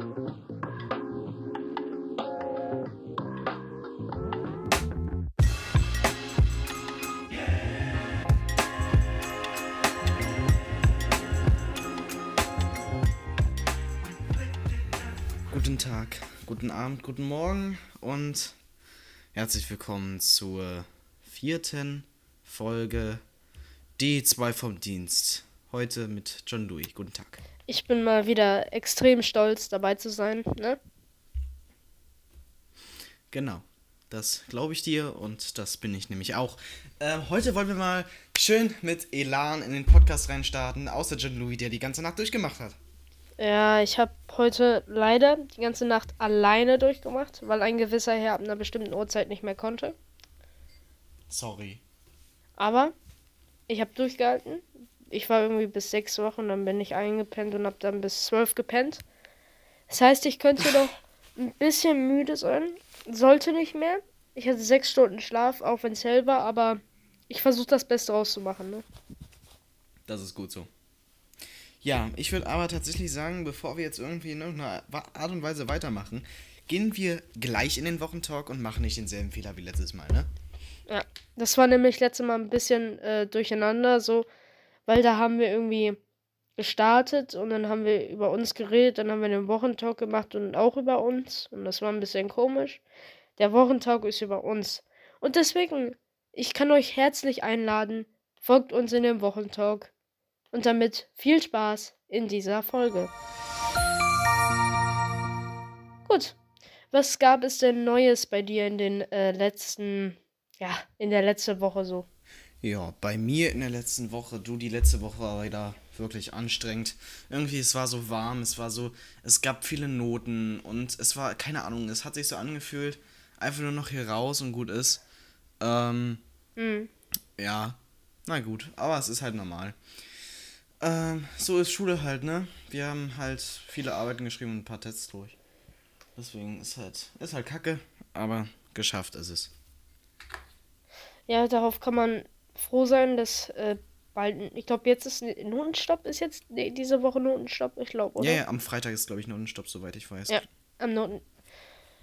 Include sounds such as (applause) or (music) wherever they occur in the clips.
Guten Tag, guten Abend, guten Morgen und herzlich willkommen zur vierten Folge D2 vom Dienst. Heute mit John Louis. Guten Tag. Ich bin mal wieder extrem stolz, dabei zu sein, ne? Genau, das glaube ich dir und das bin ich nämlich auch. Äh, heute wollen wir mal schön mit Elan in den Podcast reinstarten, außer John Louis, der die ganze Nacht durchgemacht hat. Ja, ich habe heute leider die ganze Nacht alleine durchgemacht, weil ein gewisser Herr ab einer bestimmten Uhrzeit nicht mehr konnte. Sorry. Aber ich habe durchgehalten. Ich war irgendwie bis sechs Wochen, dann bin ich eingepennt und habe dann bis zwölf gepennt. Das heißt, ich könnte (laughs) doch ein bisschen müde sein. Sollte nicht mehr. Ich hatte sechs Stunden Schlaf, auch wenn es hell war, aber ich versuche das Beste rauszumachen. Ne? Das ist gut so. Ja, ich würde aber tatsächlich sagen, bevor wir jetzt irgendwie in irgendeiner Art und Weise weitermachen, gehen wir gleich in den Wochentalk und machen nicht denselben Fehler wie letztes Mal, ne? Ja, das war nämlich letztes Mal ein bisschen äh, durcheinander, so, weil da haben wir irgendwie gestartet und dann haben wir über uns geredet, dann haben wir den Wochentalk gemacht und auch über uns und das war ein bisschen komisch. Der Wochentalk ist über uns. Und deswegen, ich kann euch herzlich einladen, folgt uns in dem Wochentalk. Und damit viel Spaß in dieser Folge. Gut, was gab es denn Neues bei dir in den äh, letzten, ja, in der letzten Woche so? Ja, bei mir in der letzten Woche, du, die letzte Woche war wieder wirklich anstrengend. Irgendwie, es war so warm, es war so, es gab viele Noten und es war, keine Ahnung, es hat sich so angefühlt, einfach nur noch hier raus und gut ist. Ähm, Hm. ja, na gut, aber es ist halt normal. Ähm, so ist Schule halt, ne? Wir haben halt viele Arbeiten geschrieben und ein paar Tests durch. Deswegen ist halt, ist halt kacke, aber geschafft ist es. Ja, darauf kann man froh sein, dass äh, bald, ich glaube, jetzt ist Notenstopp, ist jetzt nee, diese Woche Notenstopp, ich glaube, oder? Ja, ja, am Freitag ist, glaube ich, Notenstopp, soweit ich weiß. Ja. Am Noten.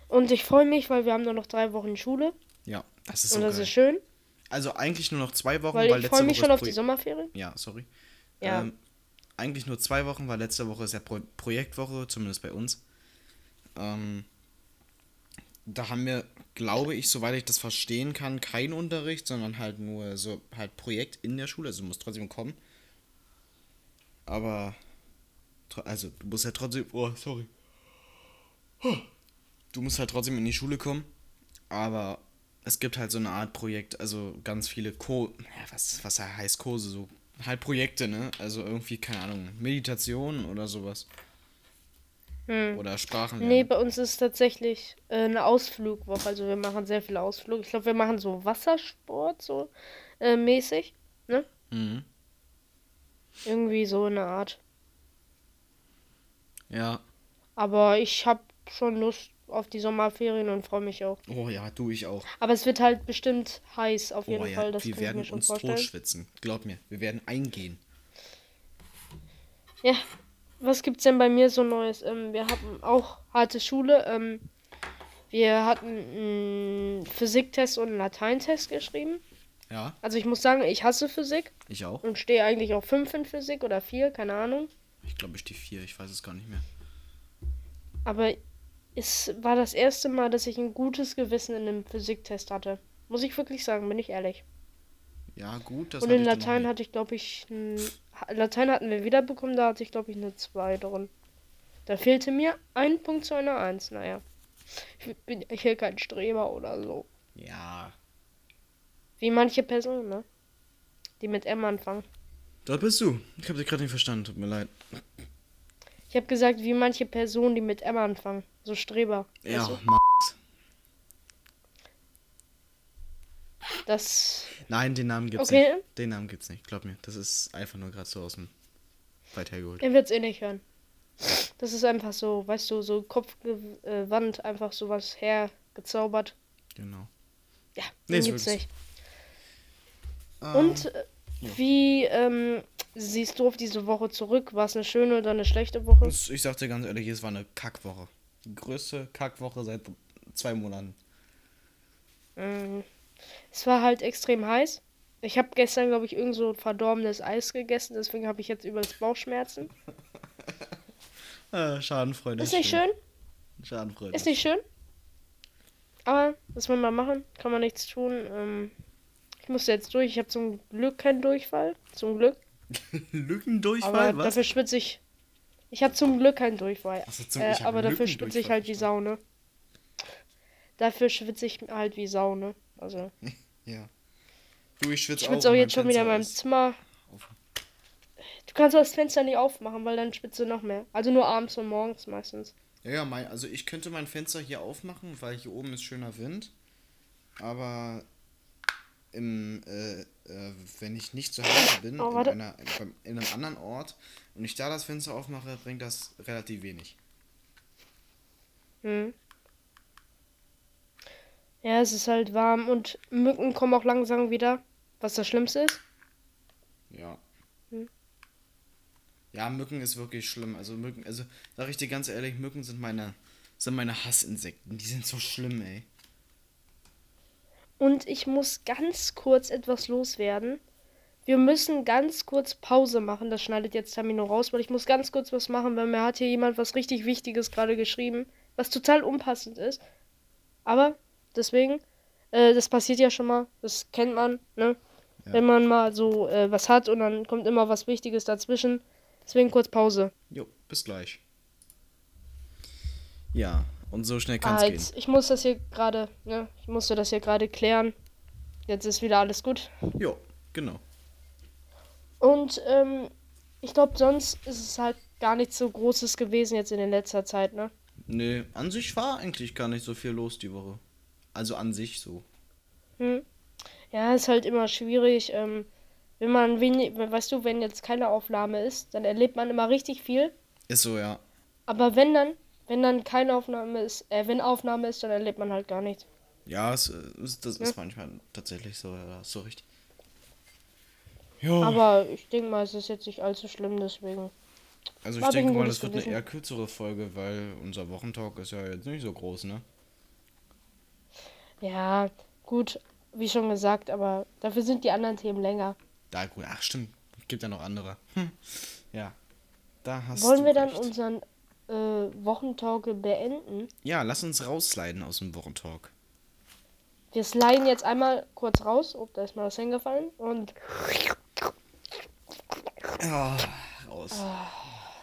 Und ich freue mich, weil wir haben nur noch drei Wochen Schule Ja, das ist so und das geil. ist schön, Also eigentlich nur noch zwei Wochen, weil weil ich freue mich Woche schon auf die Sommerferien. Ja, sorry. Ja. Ähm, eigentlich nur zwei Wochen, weil letzte Woche ist ja Pro Projektwoche, zumindest bei uns. Ähm, da haben wir, glaube ich, soweit ich das verstehen kann, keinen Unterricht, sondern halt nur so halt Projekt in der Schule. Also du musst trotzdem kommen. Aber, also du musst halt trotzdem, oh, sorry. Du musst halt trotzdem in die Schule kommen. Aber es gibt halt so eine Art Projekt, also ganz viele ja, was, was heißt Kurse, so halt Projekte, ne? Also irgendwie, keine Ahnung, Meditation oder sowas. Hm. Oder Sprachen. Nee, bei uns ist tatsächlich äh, eine Ausflugwoche. Also wir machen sehr viele Ausflüge. Ich glaube, wir machen so Wassersport, so äh, mäßig. Ne? Mhm. Irgendwie so eine Art. Ja. Aber ich habe schon Lust auf die Sommerferien und freue mich auch. Oh ja, du, ich auch. Aber es wird halt bestimmt heiß, auf jeden Oh ja, Fall. Das wir werden uns vorstellen. totschwitzen. Glaub mir, wir werden eingehen. Ja, was gibt's denn bei mir so Neues? Ähm, wir hatten auch harte Schule. Ähm, wir hatten einen Physiktest und einen Lateintest geschrieben. Ja, Also ich muss sagen, ich hasse Physik ich auch. und stehe eigentlich auf 5 in Physik oder 4, keine Ahnung. Ich glaube, ich stehe vier, ich weiß es gar nicht mehr. Aber es war das erste Mal, dass ich ein gutes Gewissen in einem Physiktest hatte. Muss ich wirklich sagen, bin ich ehrlich. Ja, gut, das und in Latein hatte ich, glaube ich, ein, Latein hatten wir wiederbekommen, da hatte ich, glaube ich, eine 2 drin. Da fehlte mir ein Punkt zu einer 1. Naja. Ich bin ja hier kein Streber oder so. Ja, Wie manche Personen, ne? Die mit M anfangen. da bist du. Ich habe dich gerade nicht verstanden, tut mir leid. Ich habe gesagt, wie manche Personen, die mit M anfangen. So Streber. Ja? Ma Das. Nein, den Namen gibt's Okay. nicht. Den Namen gibt's nicht, glaub mir. Das ist einfach nur gerade so aus dem weit hergeholt. Er wird's eh nicht hören. Das ist einfach so, weißt du, so Kopfwand, einfach sowas hergezaubert. Genau. Ja, Nee, den ist gibt's nicht. Ähm, Und äh, ja. wie, ähm, siehst du auf diese Woche zurück? War es eine schöne oder eine schlechte Woche? Ich sag dir ganz ehrlich, es war eine Kackwoche. Die größte Kackwoche seit zwei Monaten. Mm, Es war halt extrem heiß. Ich habe gestern, glaube ich, irgend so verdorbenes Eis gegessen, deswegen habe ich jetzt übelst Bauchschmerzen. Äh, (laughs) Schadenfreude. Ist nicht schön? Schadenfreude. Ist nicht schön. Aber was will man machen? Kann man nichts tun. Ähm, ich musste jetzt durch. Ich habe zum Glück keinen Durchfall. Zum Glück. (laughs) Lückendurchfall, Aber was? dafür schwitze ich. Ich habe zum Glück keinen Durchfall. Ach so, zum- äh, aber dafür schwitze ich halt wie Sau, ne? Dafür schwitze ich halt wie Sau, ne? Also. (laughs) Ja. Du, ich schwitze Ich auch. schwitze auch jetzt schon wieder in meinem Zimmer. offen. Du kannst das Fenster nicht aufmachen, weil dann schwitzt du noch mehr. Also nur abends und morgens meistens. Ja, ja, mein, also ich könnte mein Fenster hier aufmachen, weil hier oben ist schöner Wind. Aber im, äh, äh, wenn ich nicht zu Hause bin, Oh, in, einer, in einem anderen Ort und ich da das Fenster aufmache, bringt das relativ wenig. Hm. Ja, es ist halt warm und Mücken kommen auch langsam wieder. Was das Schlimmste ist. Ja. Hm. Ja, Mücken ist wirklich schlimm. Also Mücken, also sag ich dir ganz ehrlich, Mücken sind meine, sind meine Hassinsekten. Die sind so schlimm, ey. Und ich muss ganz kurz etwas loswerden. Wir müssen ganz kurz Pause machen. Das schneidet jetzt Tamino raus, weil ich muss ganz kurz was machen, weil mir hat hier jemand was richtig Wichtiges gerade geschrieben, was total unpassend ist. Aber deswegen, äh, das passiert ja schon mal, das kennt man, ne? Ja. Wenn man mal so äh, was hat und dann kommt immer was Wichtiges dazwischen. Deswegen kurz Pause. Jo, bis gleich. Ja, und so schnell kann Ah, es gehen. ich muss das hier gerade, ne? Ich musste das hier gerade klären. Jetzt ist wieder alles gut. Jo, genau. Und ähm, ich glaube, sonst ist es halt gar nichts so Großes gewesen jetzt in der letzter Zeit, ne? Nee, an sich war eigentlich gar nicht so viel los die Woche. Also an sich so. Hm. Ja, ist halt immer schwierig. Ähm, wenn man wenig, weißt du, wenn jetzt keine Aufnahme ist, dann erlebt man immer richtig viel. Ist so, ja. Aber wenn dann, wenn dann keine Aufnahme ist, äh, wenn Aufnahme ist, dann erlebt man halt gar nichts. Ja, es, ist- das Ja. ist manchmal tatsächlich so, ja, du recht. Jo, Aber ich denke mal, es ist jetzt nicht allzu schlimm, deswegen. also ich denke mal, das wird eine eher kürzere Folge, weil unser Wochentalk ist ja jetzt nicht so groß, ne? Ja, gut, wie schon gesagt, aber dafür sind die anderen Themen länger. Da gut, ach stimmt, gibt ja noch andere. Hm. Ja, da hast Wollen du wir dann recht. unseren äh, Wochentalk beenden? Ja, lass uns raussliden aus dem Wochentalk. Wir sliden jetzt einmal kurz raus. Oh, da ist mal was hingefallen. Und Ja, raus.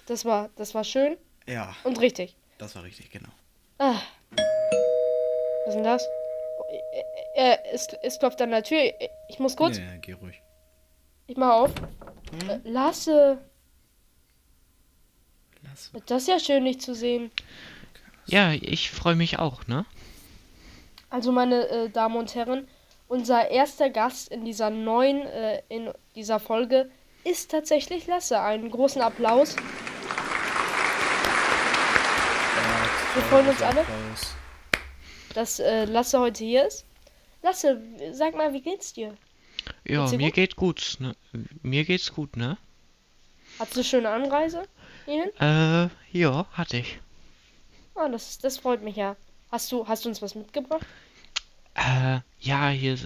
das war, das war schön Ja, und richtig. das war richtig, genau. Ah. Was ist denn das? Äh, es, es klopft an der Tür. Ich muss kurz. Nee, geh ruhig. Ich mach auf. Äh, Lasse. Lass. Das ist ja schön, dich zu sehen. Ja, ich freue mich auch, ne? Also, meine äh, Damen und Herren, unser erster Gast in dieser neuen, äh, in dieser Folge ist tatsächlich Lasse. Einen großen Applaus. Wir freuen uns alle. Dass äh, Lasse heute hier ist. Lasse, sag mal, wie geht's dir? Ja, Geht's dir mir gut? geht gut, ne? Mir geht's gut, ne? Hattest du eine schöne Anreise hierhin? Äh, ja, hatte ich. Ah, das, das freut mich ja. Hast du, hast du uns was mitgebracht? Äh, ja, hier.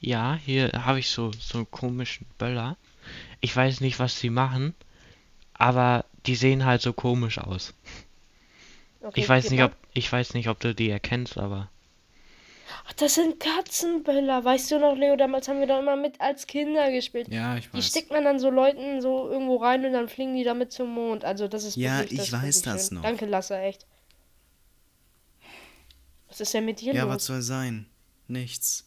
Ja, hier habe ich so, so einen komischen Böller. Ich weiß nicht, was sie machen, aber die sehen halt so komisch aus. Okay, Ich weiß nicht, ob, ich weiß nicht, ob du die erkennst, aber. Ach, das sind Katzenböller. Weißt du noch, Leo, damals haben wir doch immer mit als Kinder gespielt. Ja, ich Die weiß. steckt man dann so Leuten so irgendwo rein und dann fliegen die damit zum Mond. Also das ist Ja, wirklich, ich das weiß das schön. noch. Danke, Lasse, echt. Was ist denn mit dir Ja, was los? soll sein? Nichts.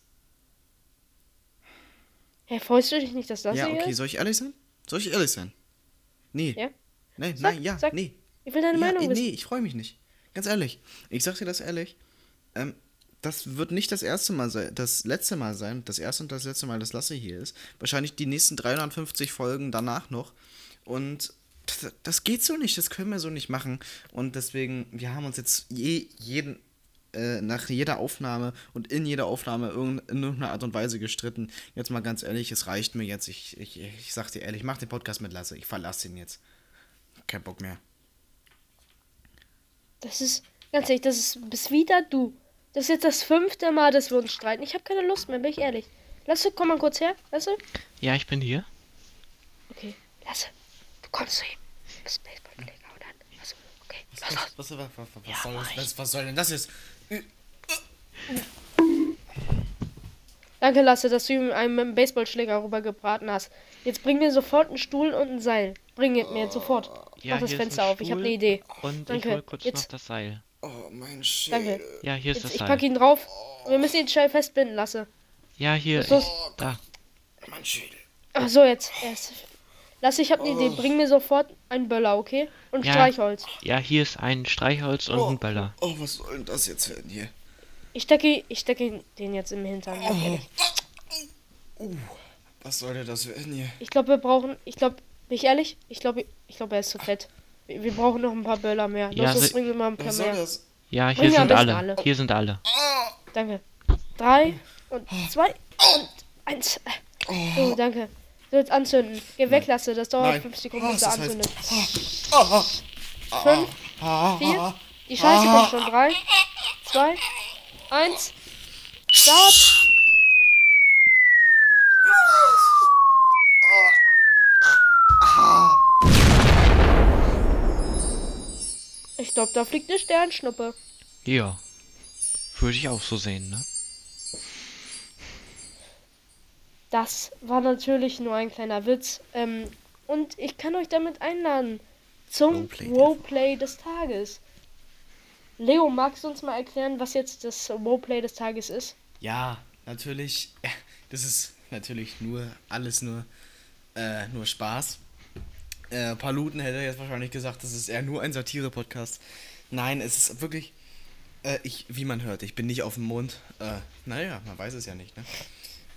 Hey, freust du dich nicht, dass Lasse Ja, okay, ist? soll ich ehrlich sein? Soll ich ehrlich sein? Nee. Ja? Nein, Sag, nein, ja, sag. nee. Ich will deine ja, Meinung wissen. nee, ich freue mich nicht. Ganz ehrlich. Ich sag dir das ehrlich. Ähm, das wird nicht das erste Mal sein, das letzte Mal sein, das erste und das letzte Mal, dass Lasse hier ist. Wahrscheinlich die nächsten 350 Folgen danach noch. Und das, das geht so nicht, das können wir so nicht machen. Und deswegen, wir haben uns jetzt je, jeden, äh, nach jeder Aufnahme und in jeder Aufnahme irgend, in irgendeiner Art und Weise gestritten. Jetzt mal ganz ehrlich, es reicht mir jetzt. Ich, ich, ich sag dir ehrlich, mach den Podcast mit Lasse. Ich verlasse ihn jetzt. Kein Bock mehr. Das ist, ganz ehrlich, das ist bis wieder du. Das ist jetzt das fünfte Mal, dass wir uns streiten. Ich habe keine Lust mehr, bin ich ehrlich. Lasse, komm mal kurz her. Lasse? Ja, ich bin hier. Okay, Lasse, du kommst zu ihm. Du bist Baseballschläger dann. Also, okay, Was, was, was, was, was, was, Ja, soll, das, was, was soll denn das jetzt? Danke, Lasse, dass du ihm einen mit dem Baseballschläger rübergebraten hast. Jetzt bring mir sofort einen Stuhl und ein Seil. Bring mir jetzt sofort. Ja, Mach das Fenster auf, ich habe Stuhl eine Idee. Und Danke. ich hol kurz Jetzt- noch das Seil. Oh, mein Schädel. Danke. Ja, hier ist Jetzt, das ich Seil. pack ihn drauf. Wir müssen ihn schnell festbinden, Lasse. Ja, hier. Ist los? Ich, da. Mein Schädel. Ach so, jetzt. Erst. Lasse, ich habe eine Idee. Bring mir sofort einen Böller, okay? Und Ja. Streichholz. Ja, hier ist ein Streichholz und ein Böller. Oh, was soll denn das jetzt werden hier? Ich stecke, ich stecke den jetzt im Hintern. ganz Oh. ehrlich. Was soll denn das werden hier? Ich glaube, wir brauchen. Ich glaube, bin ich ehrlich? Ich glaube, ich glaube, er ist zu fett. Wir, wir brauchen noch ein paar Böller mehr. Los, Ja, los, se- bringen wir mal ein paar mehr. das? Ja, hier sind alle. alle. Hier sind alle. Danke. Drei und zwei und eins. So, danke. So, jetzt anzünden. Geh weg, Lasse. Das dauert Nein. fünf Sekunden, Was, bis anzündet. Ah, Fünf, ah, vier. Die Scheiße kommt schon. Drei, zwei, eins. Start. Ich glaube, da fliegt eine Sternschnuppe. Ja. Würde ich auch so sehen, ne? Das war natürlich nur ein kleiner Witz. Ähm, und ich kann euch damit einladen zum Roleplay. Roleplay des Tages. Leo, magst du uns mal erklären, was jetzt das Roleplay des Tages ist? Ja, natürlich. Ja, (laughs) das ist natürlich nur alles nur, äh, nur Spaß. Äh, Paluten hätte jetzt wahrscheinlich gesagt, das ist eher nur ein Satire-Podcast. Nein, es ist wirklich. Äh, ich, wie man hört, ich bin nicht auf dem Mond. Äh, naja, man weiß es ja nicht, ne?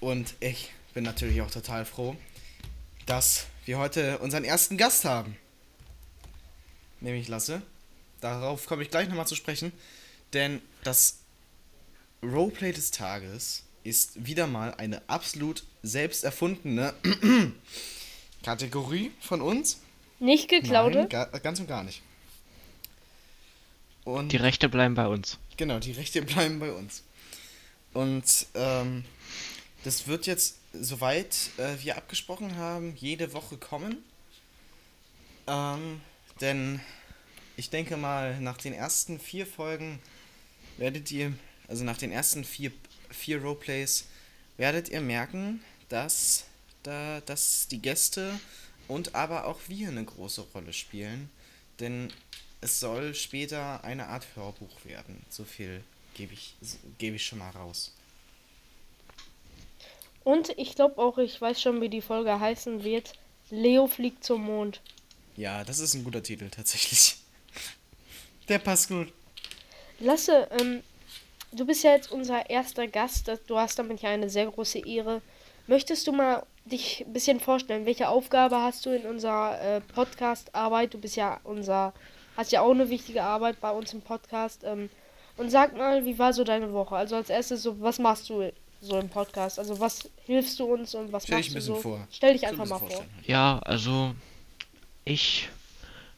Und ich bin natürlich auch total froh, dass wir heute unseren ersten Gast haben. Nämlich Lasse. Darauf komme ich gleich nochmal zu sprechen. Denn das Roleplay des Tages ist wieder mal eine absolut selbst erfundene Kategorie von uns. Nicht geklaute? Nein, ga, ganz und gar nicht. Und Die Rechte bleiben bei uns. genau, die Rechte (laughs) bleiben bei uns. Und ähm, das wird jetzt, soweit äh, wir abgesprochen haben, jede Woche kommen. Ähm, denn ich denke mal, nach den ersten vier Folgen werdet ihr, also nach den ersten vier, vier Roleplays, werdet ihr merken, dass, da, dass die Gäste und aber auch wir eine große Rolle spielen. Denn es soll später eine Art Hörbuch werden. So viel gebe ich, gebe ich schon mal raus. Und ich glaube auch, ich weiß schon, wie die Folge heißen wird. Leo fliegt zum Mond. Ja, das ist ein guter Titel tatsächlich. (laughs) Der passt gut. Lasse, ähm, du bist ja jetzt unser erster Gast. Du hast damit ja eine sehr große Ehre. Möchtest du mal dich ein bisschen vorstellen? Welche Aufgabe hast du in unserer äh, Podcast-Arbeit? Du bist ja unser, hast ja auch eine wichtige Arbeit bei uns im Podcast. Ähm, und sag mal, wie war so deine Woche? Also als erstes so, was machst du so im Podcast? Also was hilfst du uns und was Stell machst dich ein du bisschen so? vor. Stell dich So einfach ein mal vor. Ja, also ich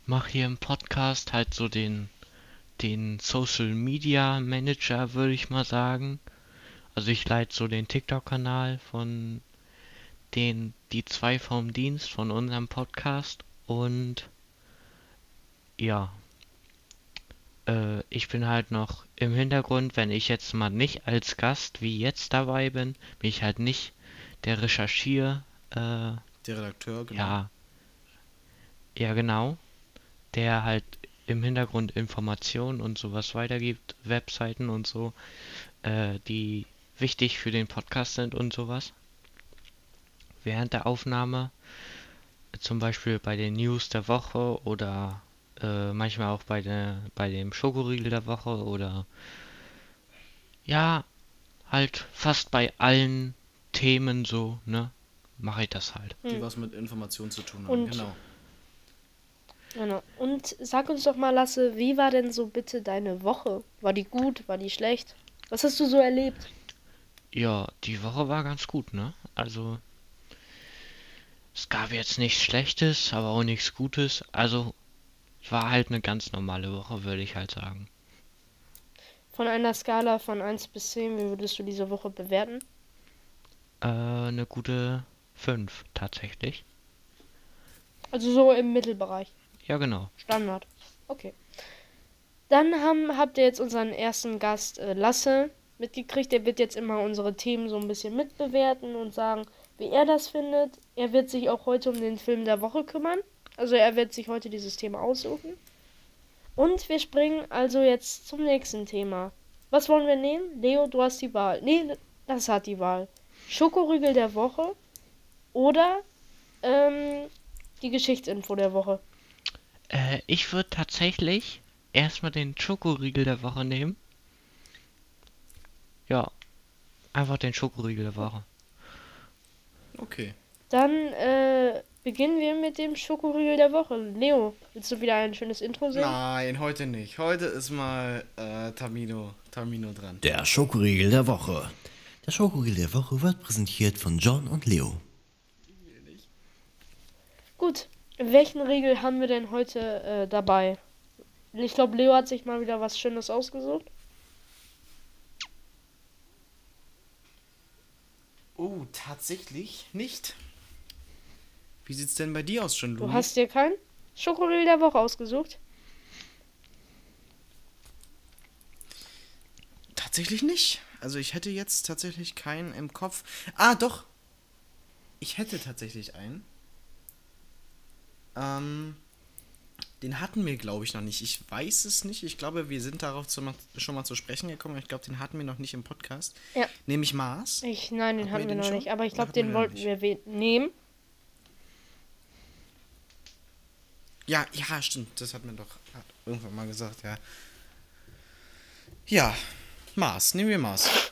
mache hier im Podcast halt so den den Social Media Manager, würde ich mal sagen. Also ich leite so den TikTok-Kanal von den die zwei vom Dienst von unserem Podcast und ja, äh, ich bin halt noch im Hintergrund, wenn ich jetzt mal nicht als Gast wie jetzt dabei bin, bin ich halt nicht der Recherchier, äh, Der Redakteur, genau. ja. Ja, genau. Der halt im Hintergrund Informationen und sowas weitergibt, Webseiten und so, äh, die wichtig für den Podcast sind und sowas. Während der Aufnahme, zum Beispiel bei den News der Woche oder äh, manchmal auch bei der bei dem Schokoriegel der Woche oder ja, halt fast bei allen Themen so, ne, mache ich das halt. Die Hm. was mit Informationen zu tun haben, Und- genau. Genau. Und sag uns doch mal, Lasse, wie war denn so bitte deine Woche? War die gut? War die schlecht? Was hast du so erlebt? Ja, die Woche war ganz gut, ne? Also, es gab jetzt nichts Schlechtes, aber auch nichts Gutes. Also, war halt eine ganz normale Woche, würde ich halt sagen. Von einer Skala von 1 bis 10, wie würdest du diese Woche bewerten? Äh, eine gute 5 tatsächlich. Also so im Mittelbereich. Ja, genau. Standard. Okay. Dann haben, habt ihr jetzt unseren ersten Gast äh, Lasse mitgekriegt. Der wird jetzt immer unsere Themen so ein bisschen mitbewerten und sagen, wie er das findet. Er wird sich auch heute um den Film der Woche kümmern. Also er wird sich heute dieses Thema aussuchen. Und wir springen also jetzt zum nächsten Thema. Was wollen wir nehmen? Leo, du hast die Wahl. Nee, das hat die Wahl. Schokoriegel der Woche oder ähm, die Geschichtsinfo der Woche. Äh, ich würde tatsächlich erstmal den Schokoriegel der Woche nehmen. Ja, einfach den Schokoriegel der Woche. Okay. Dann äh, beginnen wir mit dem Schokoriegel der Woche. Leo, willst du wieder ein schönes Intro sehen? Nein, heute nicht. Heute ist mal äh, Tamino, Tamino dran. Der Schokoriegel der Woche. Der Schokoriegel der Woche wird präsentiert von John und Leo. Gut, welchen Riegel haben wir denn heute äh, dabei? Ich glaube, Leo hat sich mal wieder was Schönes ausgesucht. Oh, tatsächlich nicht. Wie sieht's denn bei dir aus schon, Du Luni? hast dir keinen Schokoriegel der Woche ausgesucht? Tatsächlich nicht. Also ich hätte jetzt tatsächlich keinen im Kopf. Ah, doch. Ich hätte tatsächlich einen. Ähm, den hatten wir, glaube ich, noch nicht. Ich weiß es nicht. Ich glaube, wir sind darauf zu, schon mal zu sprechen gekommen. Ich glaube, den hatten wir noch nicht im Podcast. Ja. Nämlich Mars. Ich, nein, den Hatten hatten wir wir den noch schon? nicht. Aber ich glaube, wir den noch wollten nicht? wir nehmen. Ja, ja, stimmt. Das hat mir doch hat irgendwann mal gesagt, ja. Ja, Mars. Nehmen wir Mars.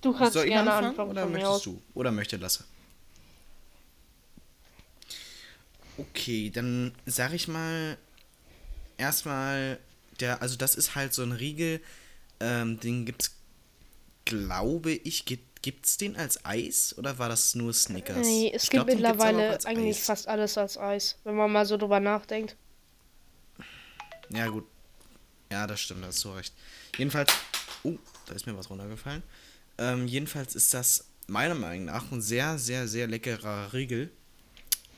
Du kannst Soll gerne anfangen, anfangen oder möchtest aus. du? Oder möchte Lasse? Okay, dann sag ich mal erstmal der, also das ist halt so ein Riegel, ähm, den gibt's, glaube ich, gibt, gibt's den als Eis oder war das nur Snickers? Nee, es Ich gibt glaub, mittlerweile eigentlich Eis. fast alles als Eis, wenn man mal so drüber nachdenkt. Ja, gut. Ja, das stimmt, da hast du recht. Jedenfalls. Oh, da ist mir was runtergefallen. Ähm, jedenfalls ist das meiner Meinung nach ein sehr, sehr, sehr leckerer Riegel.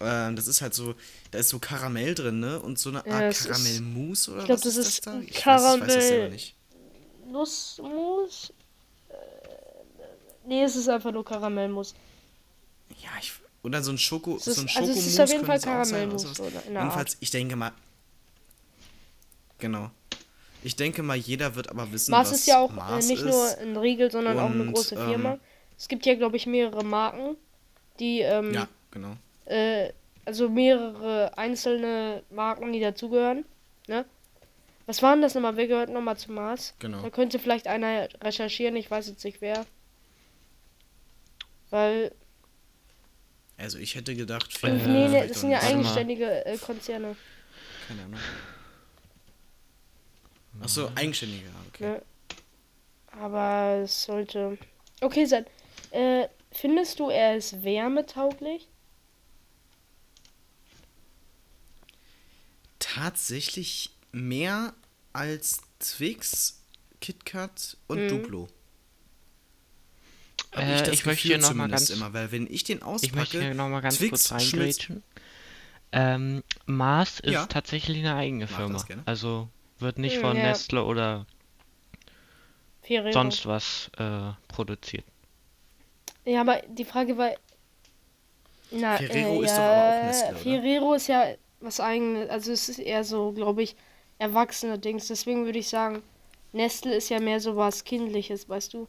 Ähm, das ist halt so, da ist so Karamell drin, ne? Und so eine Art Karamellmus oder ich glaub, was das ist das da? Ich weiß, ich weiß das Karamell- selber nicht. Nussmus? Äh, nee, es ist einfach nur Karamellmus. Ja, ich. Oder so ein Schoko, ist, so ein also es ist auf jeden Fall oder Karamellmus Jedenfalls, Art. ich denke mal. Genau. Ich denke mal, jeder wird aber wissen, Mars was ist ja auch Mars äh, nicht ist. nur ein Riegel, sondern auch eine Und, große Firma. ähm, es gibt ja, glaube ich, mehrere Marken, die, ähm, Ja, genau. Äh, also mehrere einzelne Marken, die dazugehören. Ne? Was waren das nochmal? Wer gehört nochmal zu Mars? Genau. Da könnte vielleicht einer recherchieren, ich weiß jetzt nicht wer. Weil, Also ich hätte gedacht, Äh, nee, nee, vielleicht das sind ja eigenständige äh, Konzerne. Keine Ahnung. Achso, eigenständige, okay. Ne? Aber es sollte. Okay, sein. Äh, findest du, er ist wärmetauglich? Tatsächlich mehr als Twix, KitKat und Mhm. Duplo. Hab Äh, ich möchte hier noch mal zumindest ganz- immer, weil wenn ich den Ich möchte auspacke, hier nochmal ganz Twix kurz reingrätschen. Ähm, Mars ist Ja. tatsächlich eine eigene Mach Firma. das. Also wird nicht Hm, von ja. Nestle oder Ferrero. sonst was äh, produziert. Ja, aber die Frage war. Na, Ferrero äh, ist doch ja, aber auch Nestle, oder? Ferrero ist ja was eigenes. Also es ist eher so, glaube ich, erwachsene Dings. Deswegen würde ich sagen, Nestle ist ja mehr so was Kindliches, weißt du?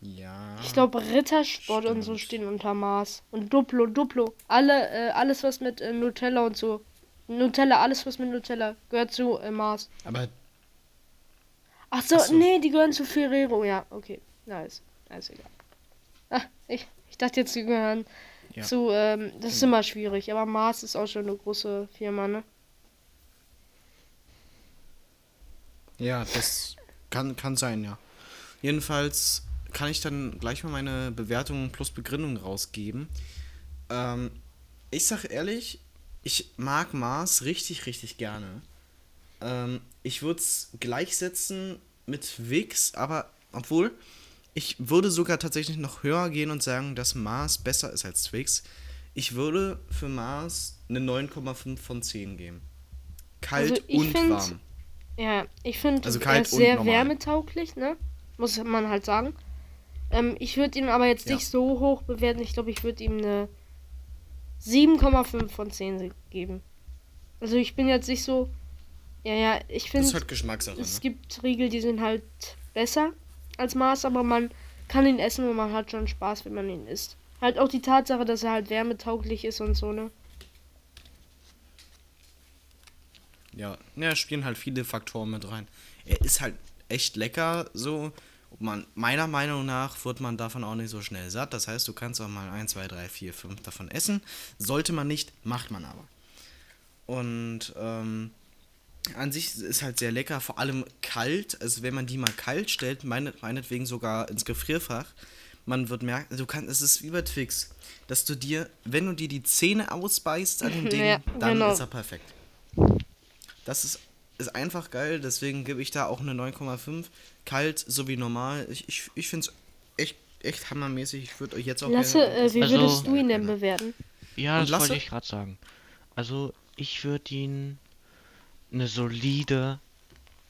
ja. Ich glaube, Rittersport und so Stimmt. stehen unter Mars. Und Duplo, Duplo. Alle, äh, alles was mit äh, Nutella und so. Nutella, alles was mit Nutella gehört zu äh, Mars. Aber Ach so, Ach so. nee, die gehören zu Ferrero. Ja, okay. Nice. Nice, egal. Ah, ich, ich dachte jetzt, die gehören Ja. zu, ähm, das ist immer schwierig, aber Mars ist auch schon eine große Firma, ne? Ja, das kann, kann sein, ja. Jedenfalls kann ich dann gleich mal meine Bewertung plus Begründung rausgeben. Ähm, ich sag ehrlich, ich mag Mars richtig, richtig gerne. Ähm, ich würde es gleichsetzen mit Wix, aber obwohl, ich würde sogar tatsächlich noch höher gehen und sagen, dass Mars besser ist als Twix. Ich würde für Mars eine 9,5 von 10 geben. Kalt Also und find- warm. Ja, ich finde, Also er ist sehr normal. wärmetauglich, ne? Muss man halt sagen. Ähm, ich würde ihn aber jetzt Ja. nicht so hoch bewerten. Ich glaube, ich würde ihm eine 7,5 von 10 geben. Also ich bin jetzt nicht so. Ja, ja, ich Das finde, ist halt Geschmackssache. es Ne? gibt Riegel, die sind halt besser als Mars, aber man kann ihn essen und man hat schon Spaß, wenn man ihn isst. Halt auch die Tatsache, dass er halt wärmetauglich ist und so, ne? Ja, ja, spielen halt viele Faktoren mit rein. Er ist halt echt lecker, so. Man, meiner Meinung nach wird man davon auch nicht so schnell satt. Das heißt, du kannst auch mal 1, 2, 3, 4, 5 davon essen. Sollte man nicht, macht man aber. Und ähm, an sich ist halt sehr lecker, vor allem kalt. Also wenn man die mal kalt stellt, meine, meinetwegen sogar ins Gefrierfach, man wird merken, du kannst, es ist wie bei Twix, dass du dir, wenn du dir die Zähne ausbeißt an dem (laughs) Ding, Ja, dann genau. ist er perfekt. Das ist, ist einfach geil, deswegen gebe ich da auch eine 9,5. Kalt sowie normal. Ich, ich, ich finde es echt, echt hammermäßig. Ich würde euch jetzt auch Lasse, gerne- äh, wie Also- würdest du ihn denn bewerten? Ja, das wollte ich gerade sagen. Also, ich würde ihn eine solide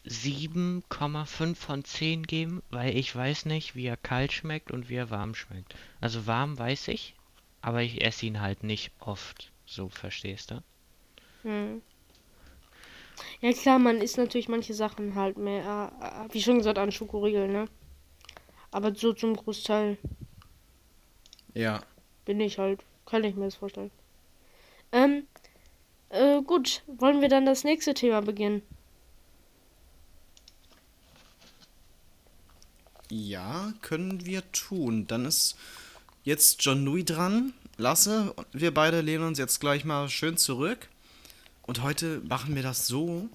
7,5 von 10 geben, weil ich weiß nicht, wie er kalt schmeckt und wie er warm schmeckt. Also warm weiß ich, aber ich esse ihn halt nicht oft, so verstehst du? Hm. Ja klar, man isst natürlich manche Sachen halt mehr, äh, wie schon gesagt, an Schokoriegel, ne? Aber so zum Großteil Ja. bin ich halt, kann ich mir das vorstellen. Ähm, äh, gut, wollen wir dann das nächste Thema beginnen? Ja, können wir tun. Dann ist jetzt John Louis dran. Lasse, wir beide lehnen uns jetzt gleich mal schön zurück. Und heute machen wir das so,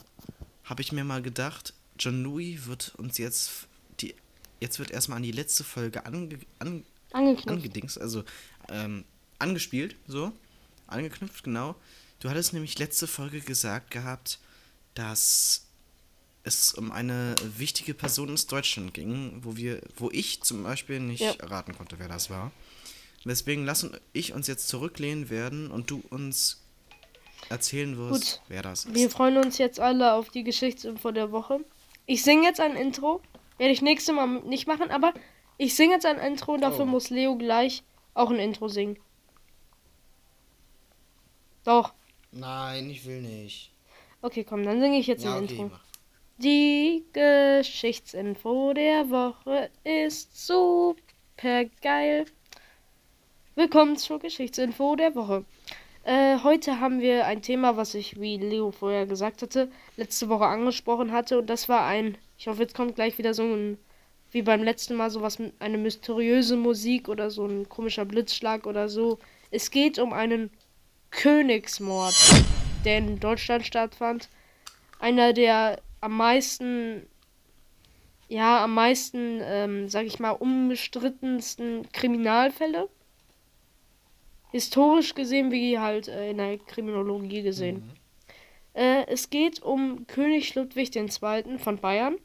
habe ich mir mal gedacht, John Louis wird uns jetzt die jetzt wird erstmal an die letzte Folge ange, an, Angeknüpft. angedingst, also ähm, angespielt, so. Angeknüpft, genau. Du hattest nämlich letzte Folge gesagt gehabt, dass es um eine wichtige Person aus Deutschland ging, wo wir, wo ich zum Beispiel nicht Ja. erraten konnte, wer das war. Deswegen lassen ich uns jetzt zurücklehnen werden und du uns erzählen wirst, Gut. wer das ist. Wir freuen uns jetzt alle auf die Geschichtsinfo der Woche. Ich singe jetzt ein Intro. Werde ich nächstes Mal nicht machen, aber ich singe jetzt ein Intro und dafür Oh. muss Leo gleich auch ein Intro singen. Doch. Nein, ich will nicht. Okay, komm, dann singe ich jetzt Ja, ein okay, Intro. mach. Die Geschichtsinfo der Woche ist super geil. Willkommen zur Geschichtsinfo der Woche. Äh, heute haben wir ein Thema, was ich, wie Leo vorher gesagt hatte, letzte Woche angesprochen hatte. Und das war ein, ich hoffe, jetzt kommt gleich wieder so ein, wie beim letzten Mal, sowas, eine mysteriöse Musik oder so ein komischer Blitzschlag oder so. Es geht um einen Königsmord, der in Deutschland stattfand einer der am meisten, ja, am meisten, ähm, sag ich mal, umstrittensten Kriminalfälle. Historisch gesehen, wie halt äh, in der Kriminologie gesehen. Äh, es geht um König Ludwig II. von Bayern,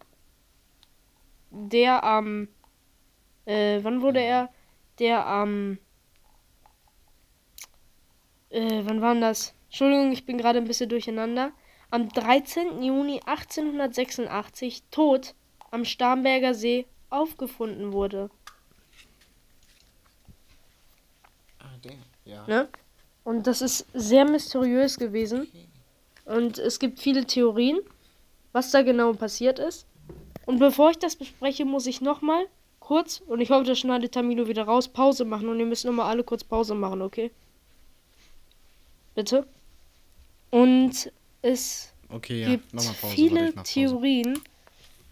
der am, äh, wann wurde er? Der am, äh, wann war denn das? Entschuldigung, ich bin gerade ein bisschen durcheinander am 13. Juni 1886 tot am Starnberger See aufgefunden wurde. Ah, der, ja. Ne? Und das ist sehr mysteriös gewesen. Und es gibt viele Theorien, was da genau passiert ist. Und bevor ich das bespreche, muss ich nochmal kurz, und ich hoffe, das schneidet Tamino wieder raus, Pause machen. Und ihr müsst nochmal alle kurz Pause machen, okay? Bitte? Und es Okay, ja. gibt Pause. viele. Theorien,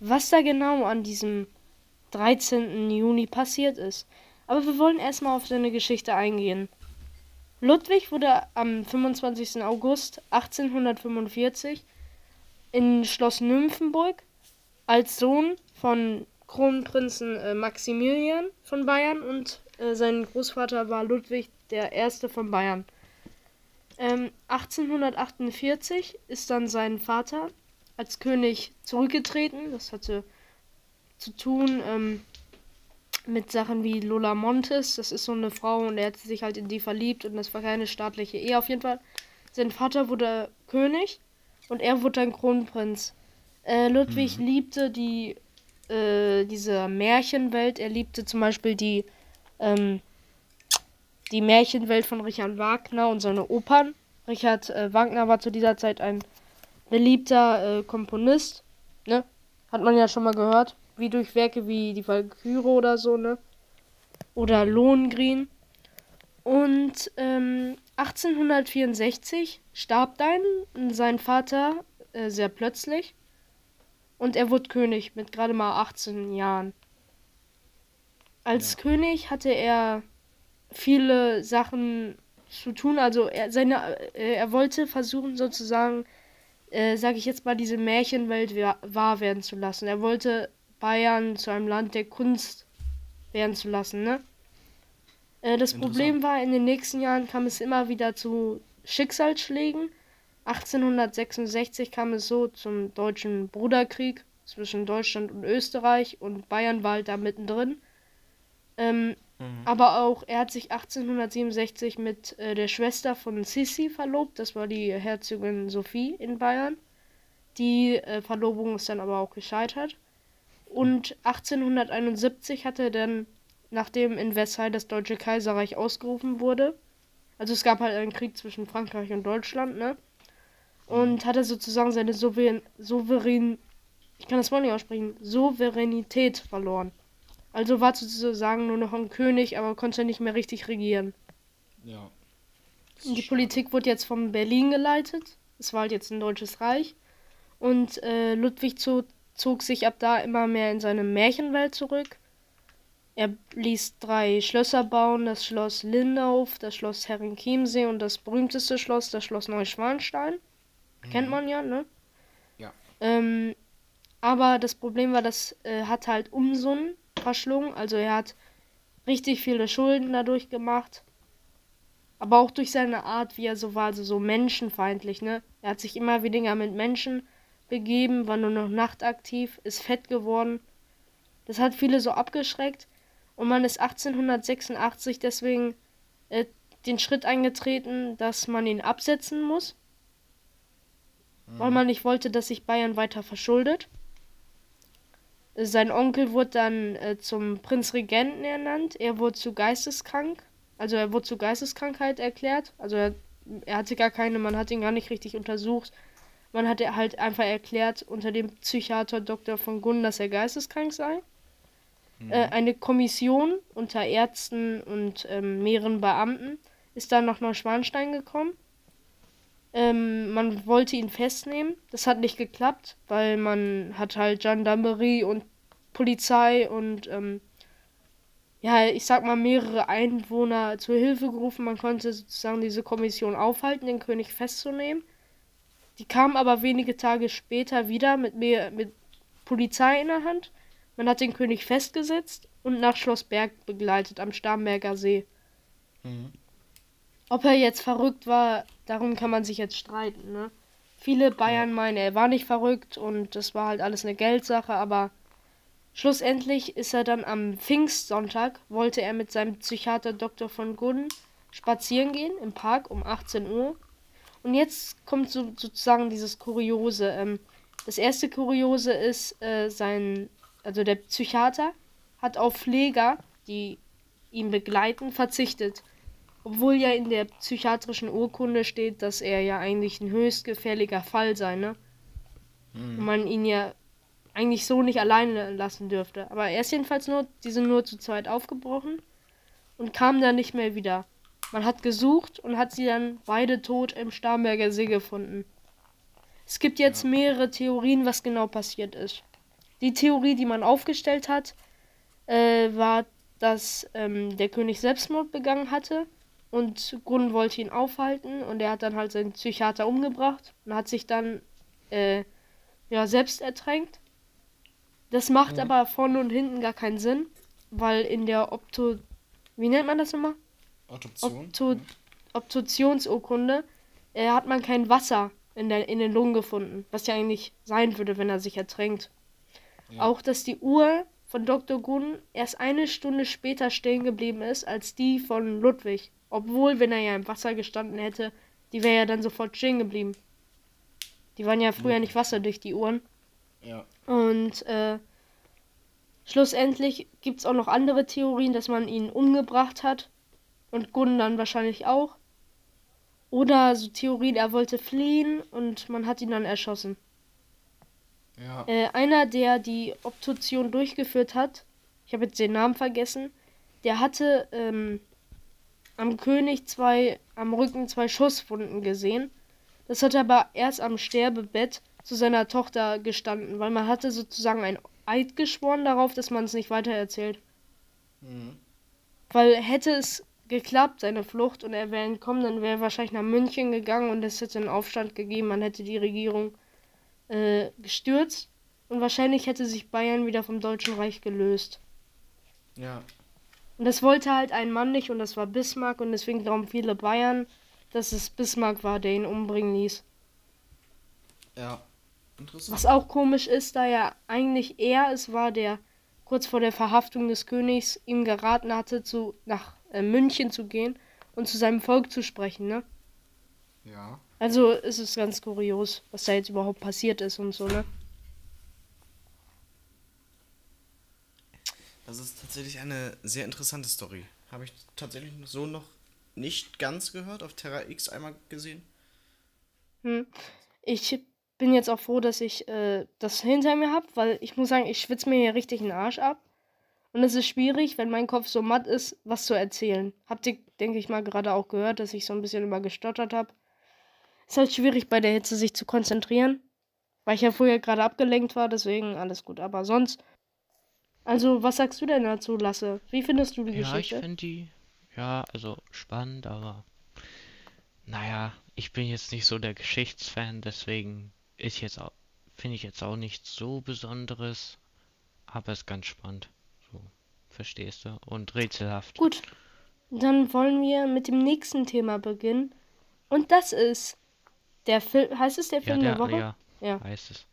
was da genau an diesem 13. Juni passiert ist. Aber wir wollen erstmal auf seine Geschichte eingehen. Ludwig wurde am 25. August 1845 in Schloss Nymphenburg als Sohn von Kronprinzen äh, Maximilian von Bayern und äh, sein Großvater war Ludwig der Erste von Bayern. Ähm, 1848 ist dann sein Vater als König zurückgetreten. Das hatte zu tun ähm, mit Sachen wie Lola Montes. Das ist so eine Frau und er hat sich halt in die verliebt und das war keine staatliche Ehe. Auf jeden Fall, sein Vater wurde König und er wurde dann Kronprinz. Äh, Ludwig mhm. liebte die äh, diese Märchenwelt. Er liebte zum Beispiel die ähm, die Märchenwelt von Richard Wagner und seine Opern. Richard äh, Wagner war zu dieser Zeit ein beliebter äh, Komponist, ne? Hat man ja schon mal gehört, wie durch Werke wie die Valkyrie oder so, ne? Oder Lohengrin. Und ähm, 1864 starb dann sein Vater äh, sehr plötzlich und er wurde König mit gerade mal 18 Jahren. Als ja. König hatte er viele Sachen zu tun. Also er, seine, äh, er wollte versuchen sozusagen, äh, sage ich jetzt mal, diese Märchenwelt wahr werden zu lassen. Er wollte Bayern zu einem Land der Kunst werden zu lassen, ne? Äh, das Problem war, in den nächsten Jahren kam es immer wieder zu Schicksalsschlägen. 1866 kam es so zum deutschen Bruderkrieg zwischen Deutschland und Österreich und Bayern war halt da mittendrin. Ähm, mhm. Aber auch, er hat sich 1867 mit äh, der Schwester von Sissi verlobt. Das war die Herzogin Sophie in Bayern. Die äh, Verlobung ist dann aber auch gescheitert. Und 1871 hat er dann, nachdem in Versailles das Deutsche Kaiserreich ausgerufen wurde, also es gab halt einen Krieg zwischen Frankreich und Deutschland, ne? Und hat er sozusagen seine Souverän, Souverän ich kann das Wort nicht aussprechen, Souveränität verloren. Also war sozusagen nur noch ein König, aber konnte nicht mehr richtig regieren. Ja. Und die Politik wurde jetzt von Berlin geleitet. Es war halt jetzt ein deutsches Reich. Und äh, Ludwig zog, zog sich ab da immer mehr in seine Märchenwelt zurück. Er ließ drei Schlösser bauen: das Schloss Lindauf, das Schloss Herrenchiemsee und das berühmteste Schloss, das Schloss Neuschwanstein. Mhm. Kennt man ja, ne? Ja. Ähm, aber das Problem war, das äh, hat halt Umsummen verschlungen. Also er hat richtig viele Schulden dadurch gemacht. Aber auch durch seine Art, wie er so war, also so menschenfeindlich, ne? Er hat sich immer weniger mit Menschen begeben, war nur noch nachtaktiv, ist fett geworden. Das hat viele so abgeschreckt. Und man ist 1886 deswegen äh, den Schritt eingetreten, dass man ihn absetzen muss. Mhm. Weil man nicht wollte, dass sich Bayern weiter verschuldet. Sein Onkel wurde dann äh, zum Prinzregenten ernannt. Er wurde zu geisteskrank. Also er wurde zu Geisteskrankheit erklärt. Also er, er hatte gar keine, man hat ihn gar nicht richtig untersucht. Man hat halt einfach erklärt unter dem Psychiater Dr. von Gunn, dass er geisteskrank sei. Mhm. Äh, eine Kommission unter Ärzten und ähm, mehreren Beamten ist dann nach Neuschwanstein gekommen. Ähm, man wollte ihn festnehmen. Das hat nicht geklappt, weil man hat halt Gendarmerie und Polizei und ähm, ja, ich sag mal mehrere Einwohner zur Hilfe gerufen. Man konnte sozusagen diese Kommission aufhalten, den König festzunehmen. Die kam aber wenige Tage später wieder mit mehr mit Polizei in der Hand. Man hat den König festgesetzt und nach Schloss Berg begleitet am Starnberger See. Mhm. Ob er jetzt verrückt war, darum kann man sich jetzt streiten, ne? Viele Bayern ja. meinen, er war nicht verrückt und das war halt alles eine Geldsache, aber schlussendlich ist er dann am Pfingstsonntag, wollte er mit seinem Psychiater Dr. von Gunn spazieren gehen im Park um 18 Uhr. Und jetzt kommt so, sozusagen dieses Kuriose. Ähm, das erste Kuriose ist, äh, sein, also der Psychiater hat auf Pfleger, die ihn begleiten, verzichtet. Obwohl ja in der psychiatrischen Urkunde steht, dass er ja eigentlich ein höchst gefährlicher Fall sei, ne? Mhm. Und man ihn ja eigentlich so nicht alleine lassen dürfte. Aber er ist jedenfalls nur, die sind nur zu zweit aufgebrochen und kam dann nicht mehr wieder. Man hat gesucht und hat sie dann beide tot im Starnberger See gefunden. Es gibt jetzt mehrere Theorien, was genau passiert ist. Die Theorie, die man aufgestellt hat, äh, war, dass ähm, der König Selbstmord begangen hatte und Gunn wollte ihn aufhalten und er hat dann halt seinen Psychiater umgebracht und hat sich dann äh, ja selbst ertränkt. Das macht Mhm. aber vorne und hinten gar keinen Sinn, weil in der Opto wie nennt man das nochmal? Adoption. Obtu Obduktionsurkunde äh, hat man kein Wasser in, der, in den Lungen gefunden, was ja eigentlich sein würde, wenn er sich ertränkt. Ja. Auch, dass die Uhr von Dr. Gunn erst eine Stunde später stehen geblieben ist als die von Ludwig. Obwohl, wenn er ja im Wasser gestanden hätte, die wäre ja dann sofort stehen geblieben. Die waren ja früher nicht wasserdicht, die Uhren. Ja. Und äh, schlussendlich gibt es auch noch andere Theorien, dass man ihn umgebracht hat. Und Gunn dann wahrscheinlich auch. Oder so Theorien, er wollte fliehen und man hat ihn dann erschossen. Ja. Äh, einer, der die Obduktion durchgeführt hat, ich habe jetzt den Namen vergessen, der hatte ähm, am König zwei, am Rücken zwei Schusswunden gesehen. Das hat er aber erst am Sterbebett zu seiner Tochter gestanden, weil man hatte sozusagen ein Eid geschworen darauf, dass man es nicht weitererzählt. Mhm. Weil hätte es geklappt, seine Flucht, und er wäre entkommen, dann wäre er wahrscheinlich nach München gegangen und es hätte einen Aufstand gegeben, man hätte die Regierung äh, gestürzt und wahrscheinlich hätte sich Bayern wieder vom Deutschen Reich gelöst. Ja. Und das wollte halt ein Mann nicht und das war Bismarck und deswegen glauben viele Bayern, dass es Bismarck war, der ihn umbringen ließ. Ja. Interessant. Was auch komisch ist, da ja eigentlich er es war, der kurz vor der Verhaftung des Königs ihm geraten hatte, zu, nach äh, München zu gehen und zu seinem Volk zu sprechen, ne? Ja. Also es ist ganz kurios, was da jetzt überhaupt passiert ist und so, ne? Das ist tatsächlich eine sehr interessante Story. Habe ich tatsächlich so noch nicht ganz gehört, auf Terra X einmal gesehen. Hm. Ich bin jetzt auch froh, dass ich äh, das hinter mir habe, weil ich muss sagen, ich schwitze mir hier richtig den Arsch ab. Und es ist schwierig, wenn mein Kopf so matt ist, was zu erzählen. Habt ihr, denke ich mal, gerade auch gehört, dass ich so ein bisschen immer gestottert habe. Ist halt schwierig bei der Hitze sich zu konzentrieren, weil ich ja vorher gerade abgelenkt war, deswegen alles gut. Aber sonst, also was sagst du denn dazu, Lasse? Wie findest du die Ja, ich Geschichte? finde die, ja, also spannend, aber naja, ich bin jetzt nicht so der Geschichtsfan, deswegen ist jetzt auch, finde ich jetzt auch nichts so Besonderes, aber ist ganz spannend. So, verstehst du? Und rätselhaft. Gut, dann wollen wir mit dem nächsten Thema beginnen. Und das ist der Film. Heißt es der Ja, Film der, der, Woche? ja, Ja. heißt es.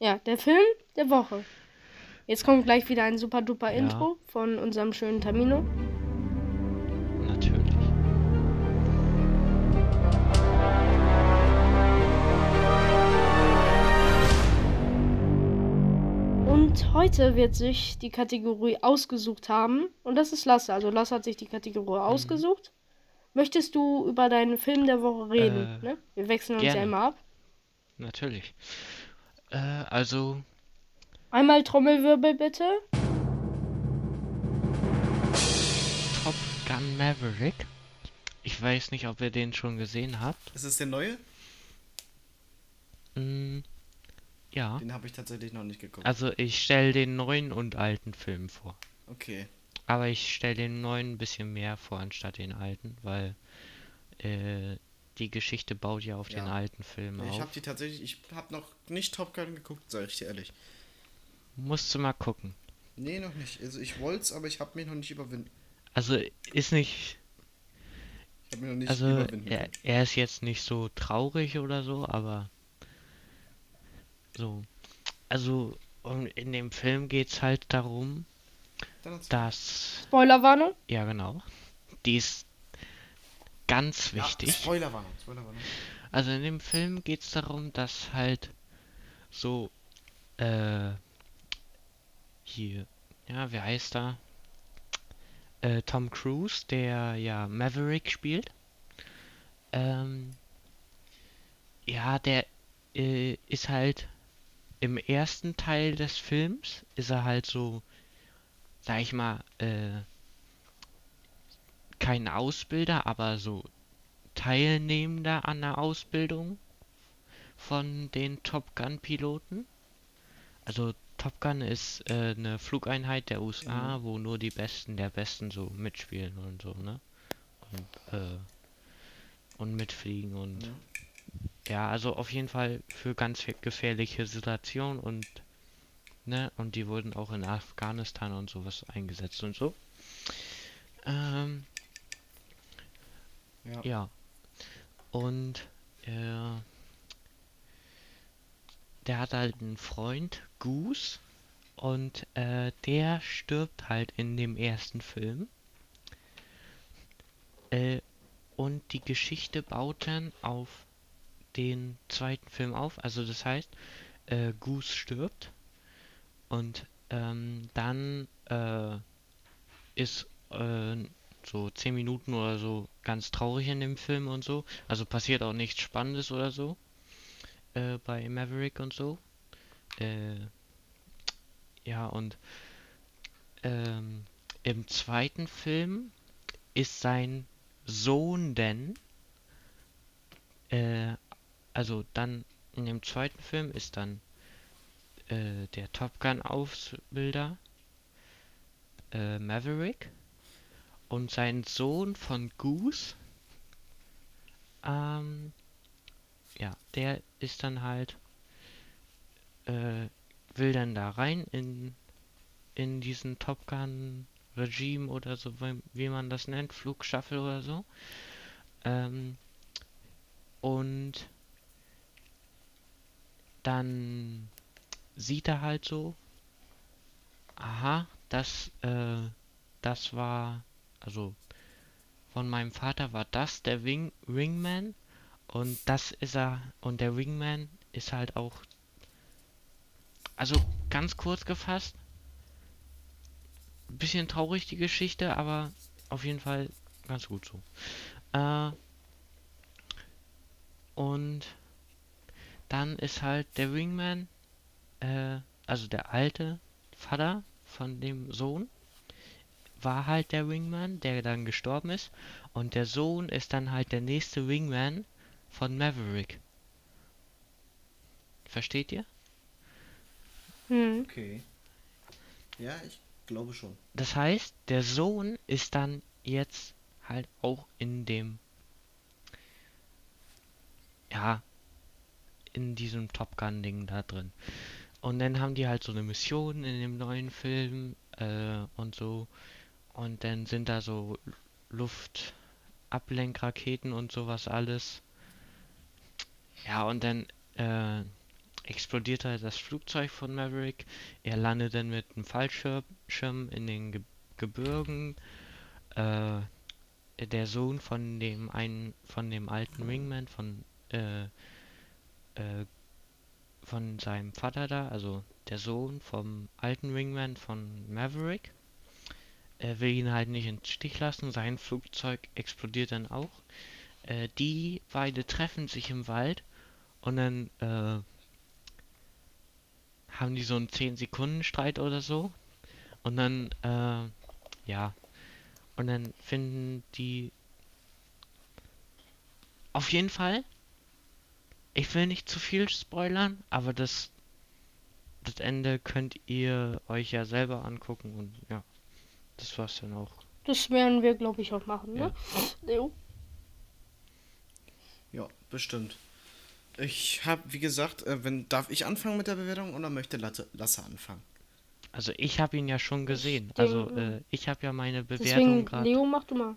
Ja, der Film der Woche. Jetzt kommt gleich wieder ein super duper Ja. Intro von unserem schönen Tamino. Natürlich. Heute wird sich die Kategorie ausgesucht haben. Und das ist Lasse. Also Lasse hat sich die Kategorie Mhm. ausgesucht. Möchtest du über deinen Film der Woche reden? Äh, ne? Wir wechseln uns ja gerne. immer ab. Natürlich. Äh, also, Einmal Trommelwirbel bitte. Top Gun Maverick. Ich weiß nicht, ob ihr den schon gesehen habt. Ist es der neue? Mm, ja. Den habe ich tatsächlich noch nicht geguckt. Also ich stelle den neuen und alten Film vor. Okay. Aber ich stelle den neuen ein bisschen mehr vor anstatt den alten, weil äh, die Geschichte baut ja auf den Ja. alten Film Ich habe auf. die tatsächlich, ich habe noch nicht Top Gun geguckt, sag ich dir ehrlich. Musst du mal gucken. Nee, noch nicht. Also ich wollte es, aber ich habe mich noch nicht überwinden. Also ist nicht, Ich habe mich noch nicht also überwinden er, er ist jetzt nicht so traurig oder so, aber so. Also und in dem Film geht's halt darum, dass Spoilerwarnung. Ja, genau. Die ist ganz Ja, wichtig. Spoilerwarnung, Spoilerwarnung. Also in dem Film geht es darum, dass halt so, äh, hier, ja, wie heißt er? Äh, Tom Cruise, der ja Maverick spielt. Ähm, ja, der äh, ist halt im ersten Teil des Films ist er halt so, sag ich mal, äh, kein Ausbilder, aber so Teilnehmender an der Ausbildung von den Top Gun Piloten. Also Top Gun ist äh, eine Flugeinheit der USA, wo nur die Besten der Besten so mitspielen und so, ne? und, äh, und mitfliegen und Ja. Ja, also auf jeden Fall für ganz gefährliche Situationen und ne, und die wurden auch in Afghanistan und sowas eingesetzt und so. Ähm, Ja. ja. Und äh, der hat halt einen Freund, Goose, und äh, der stirbt halt in dem ersten Film. Äh, und die Geschichte baut dann auf den zweiten Film auf. Also das heißt, äh, Goose stirbt und ähm, dann äh, ist äh, so 10 Minuten oder so ganz traurig in dem Film und so. Also passiert auch nichts Spannendes oder so. Äh, bei Maverick und so. Äh, ja, und ähm, im zweiten Film ist sein Sohn denn, äh, also dann in dem zweiten Film ist dann äh, der Top Gun Ausbilder äh, Maverick und sein Sohn von Goose, ähm, ja, der ist dann halt, äh, will dann da rein in, in diesen Top Gun Regime oder so, wie, man das nennt, Flugstaffel oder so. Ähm, und dann sieht er halt so, aha, das, äh, das war, also von meinem Vater war das der Wing Wingman und das ist er und der Wingman ist halt auch, also ganz kurz gefasst, bisschen traurig die Geschichte, aber auf jeden Fall ganz gut so. Äh, und dann ist halt der Wingman, äh, also der alte Vater von dem Sohn, war halt der Wingman, der dann gestorben ist. Und der Sohn ist dann halt der nächste Wingman von Maverick. Versteht ihr? Hm. Okay. Ja, ich glaube schon. Das heißt, der Sohn ist dann jetzt halt auch in dem, ja, in diesem Top Gun Ding da drin. Und dann haben die halt so eine Mission in dem neuen Film äh, und so. Und dann sind da so Luftablenkraketen und sowas alles. Ja, und dann äh, explodiert halt das Flugzeug von Maverick. Er landet dann mit einem Fallschirm in den Ge Gebirgen. Äh, der Sohn von dem einen, von dem alten Wingman, von äh, äh, von seinem Vater da, also der Sohn vom alten Wingman von Maverick. Er will ihn halt nicht im Stich lassen, sein Flugzeug explodiert dann auch. Äh, die beide treffen sich im Wald und dann äh, haben die so einen 10 Sekunden Streit oder so. Und dann, äh, ja. Und dann finden die auf jeden Fall ich will nicht zu viel spoilern, aber das, das Ende könnt ihr euch ja selber angucken und ja, das war's dann auch. Das werden wir, glaube ich, auch machen, ne? Jo. Ja, bestimmt. Ich habe, wie gesagt, äh, wenn darf ich anfangen mit der Bewertung oder möchte Lasse, Lasse anfangen? Also ich habe ihn ja schon gesehen. denke- Also äh, ich habe ja meine Bewertung gerade. Leo, mach du mal.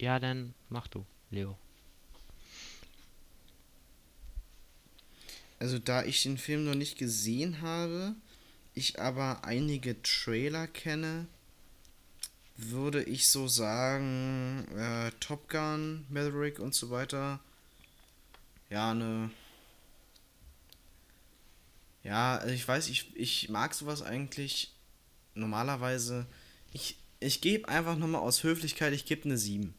Ja, dann mach du, Leo. Also da ich den Film noch nicht gesehen habe, ich aber einige Trailer kenne, würde ich so sagen, äh, Top Gun, Maverick und so weiter. Ja, eine. Ja, also ich weiß, ich, ich mag sowas eigentlich normalerweise. Ich, ich gebe einfach nochmal aus Höflichkeit, ich gebe eine 7.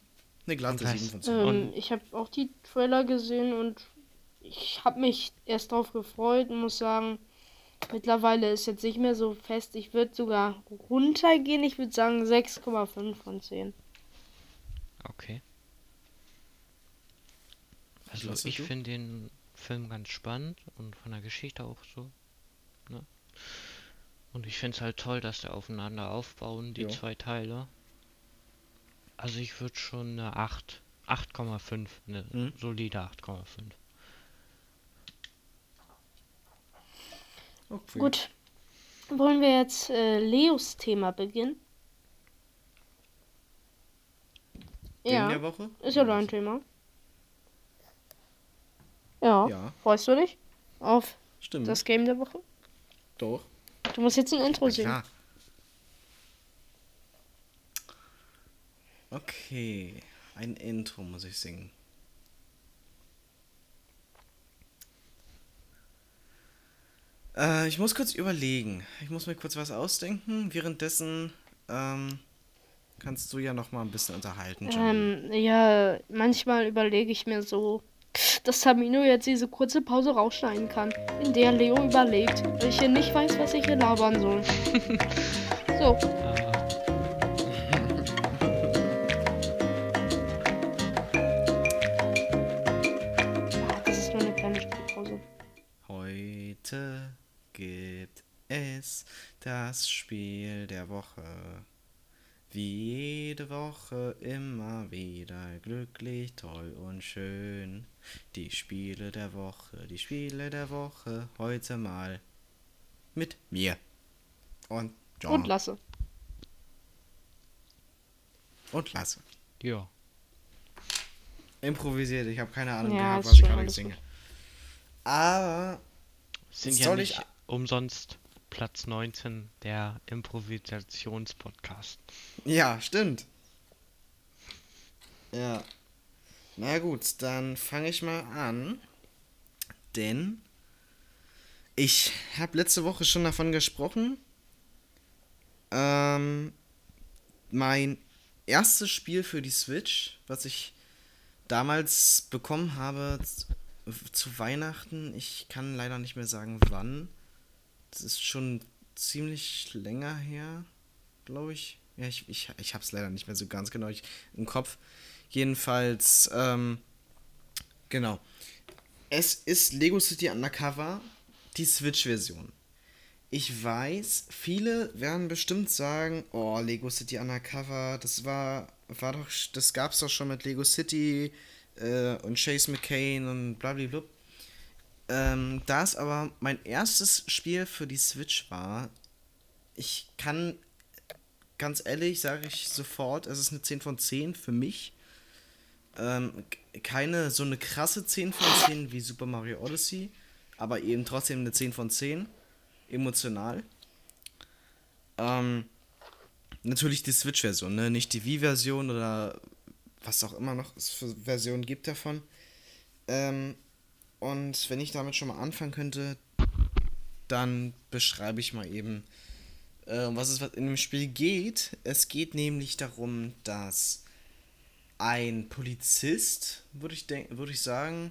Eine glatte Und was? 7 von 10. Ähm, ich habe auch die Trailer gesehen und ich habe mich erst drauf gefreut und muss sagen, mittlerweile ist jetzt nicht mehr so fest. Ich würde sogar runtergehen. Ich würde sagen 6,5 von 10. Okay. Also ich finde den Film ganz spannend und von der Geschichte auch so. Ne? Und ich finde es halt toll, dass der aufeinander aufbauen, die Ja. zwei Teile. Also ich würde schon eine 8, 8,5, eine Mhm. solide 8,5. Okay. Gut. Wollen wir jetzt äh, Leos Thema beginnen? Game Ja, der Woche? ist ja dein Thema. Ja. Ja, Freust du dich auf stimmt. das Game der Woche? Doch. Du musst jetzt ein Intro singen. klar. Okay, ein Intro muss ich singen. Äh, ich muss kurz überlegen. Ich muss mir kurz was ausdenken. Währenddessen ähm, kannst du ja noch mal ein bisschen unterhalten. Ähm, ja, manchmal überlege ich mir so, dass Tamino jetzt diese kurze Pause rausschneiden kann, in der Leo überlegt, weil ich hier nicht weiß, was ich hier labern soll. (laughs) so, das Spiel der Woche. Wie jede Woche immer wieder glücklich, toll und schön. Die Spiele der Woche, die Spiele der Woche, heute mal mit mir. Und John. Und lasse. und Lasse. ja. Improvisiert, ich habe keine Ahnung Ja, gehabt, was ich gerade singe. Aber Sind Soll ja ich- nicht umsonst Platz 19 der Improvisationspodcast. Ja, stimmt. Ja. Na gut, dann fange ich mal an. Denn ich habe letzte Woche schon davon gesprochen. Ähm, mein erstes Spiel für die Switch, was ich damals bekommen habe zu Weihnachten. Ich kann leider nicht mehr sagen, wann. Ist schon ziemlich länger her glaube ich. Ja, ich, ich, ich habe es leider nicht mehr so ganz genau im Kopf. Jedenfalls, ähm, genau. Es ist Lego City Undercover, die Switch-Version. Ich weiß, viele werden bestimmt sagen, oh, Lego City Undercover, das war, war doch, das gab's doch schon mit Lego City äh, und Chase McCain und blablabla. Ähm, da es aber mein erstes Spiel für die Switch war, ich kann ganz ehrlich, sage ich sofort, es ist eine 10 von 10 für mich. Ähm, keine so eine krasse 10 von 10 wie Super Mario Odyssey, aber eben trotzdem eine 10 von 10. Emotional. Ähm, natürlich die Switch-Version, ne? Nicht die Wii-Version oder was auch immer noch es für Versionen gibt davon. Ähm, und wenn ich damit schon mal anfangen könnte, dann beschreibe ich mal eben, äh, um was es in dem Spiel geht. Es geht nämlich darum, dass ein Polizist, würde ich, würde ich sagen,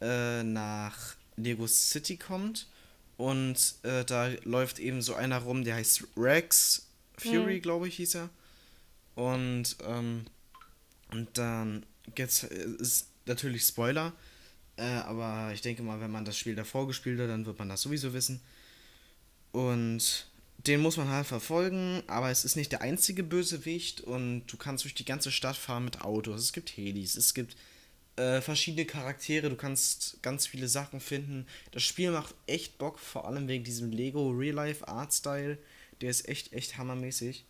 äh, nach Lego City kommt und äh, da läuft eben so einer rum, der heißt Rex Fury, Mhm. glaube ich, hieß er. Und, ähm, und dann gibt's, äh, ist natürlich Spoiler, äh, aber ich denke mal, wenn man das Spiel davor gespielt hat, dann wird man das sowieso wissen. Und den muss man halt verfolgen, aber es ist nicht der einzige Bösewicht und du kannst durch die ganze Stadt fahren mit Autos. Es gibt Helis, es gibt äh, verschiedene Charaktere, du kannst ganz viele Sachen finden. Das Spiel macht echt Bock, vor allem wegen diesem Lego Real Life Art Style. Der ist echt, echt hammermäßig.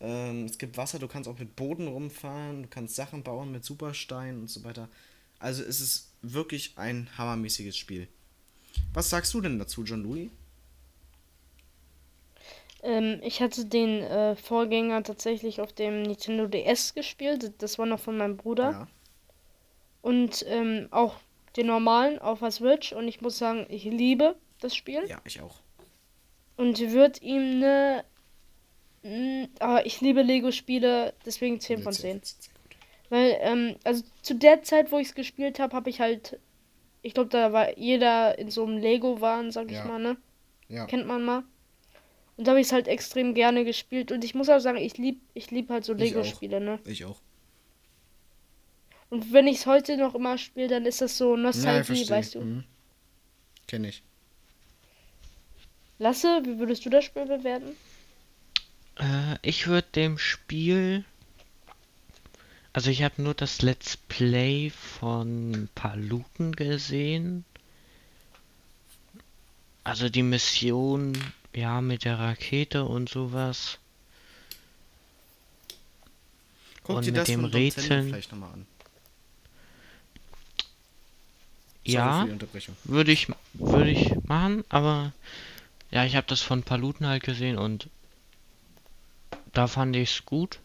Ähm, es gibt Wasser, du kannst auch mit Boden rumfahren, du kannst Sachen bauen mit Supersteinen und so weiter. Also es ist wirklich ein hammermäßiges Spiel. Was sagst du denn dazu, John Louis? Ähm, ich hatte den äh, Vorgänger tatsächlich auf dem Nintendo DS gespielt. Das war noch von meinem Bruder. Ja. Und ähm, auch den normalen auf der Switch. Und ich muss sagen, ich liebe das Spiel. Ja, ich auch. Und wird ihm eine. Aber ich liebe Lego-Spiele, deswegen 10 von 10. Weil, ähm, also zu der Zeit, wo ich es gespielt habe, habe ich halt. Ich glaube, da war jeder in so einem Lego-Wahn, sag ich Ja. mal, ne? Ja. Kennt man mal. Und da habe ich es halt extrem gerne gespielt. Und ich muss auch sagen, ich lieb, ich lieb halt so. Lego-Spiele, ne? Ich auch. Und wenn ich es heute noch immer spiele, dann ist das so Nostalgie, verstehe. weißt du. Mhm. Kenn ich. Lasse, wie würdest du das Spiel bewerten? Äh, ich würde dem Spiel Also ich habe nur das Let's Play von Paluten gesehen. Also die Mission, ja, mit der Rakete und sowas. Guck Und dir mit das dem Rätseln- vielleicht nochmal an. Ja, würde ich, würde ich machen, aber ja, ich habe das von Paluten halt gesehen und da fand ich es gut.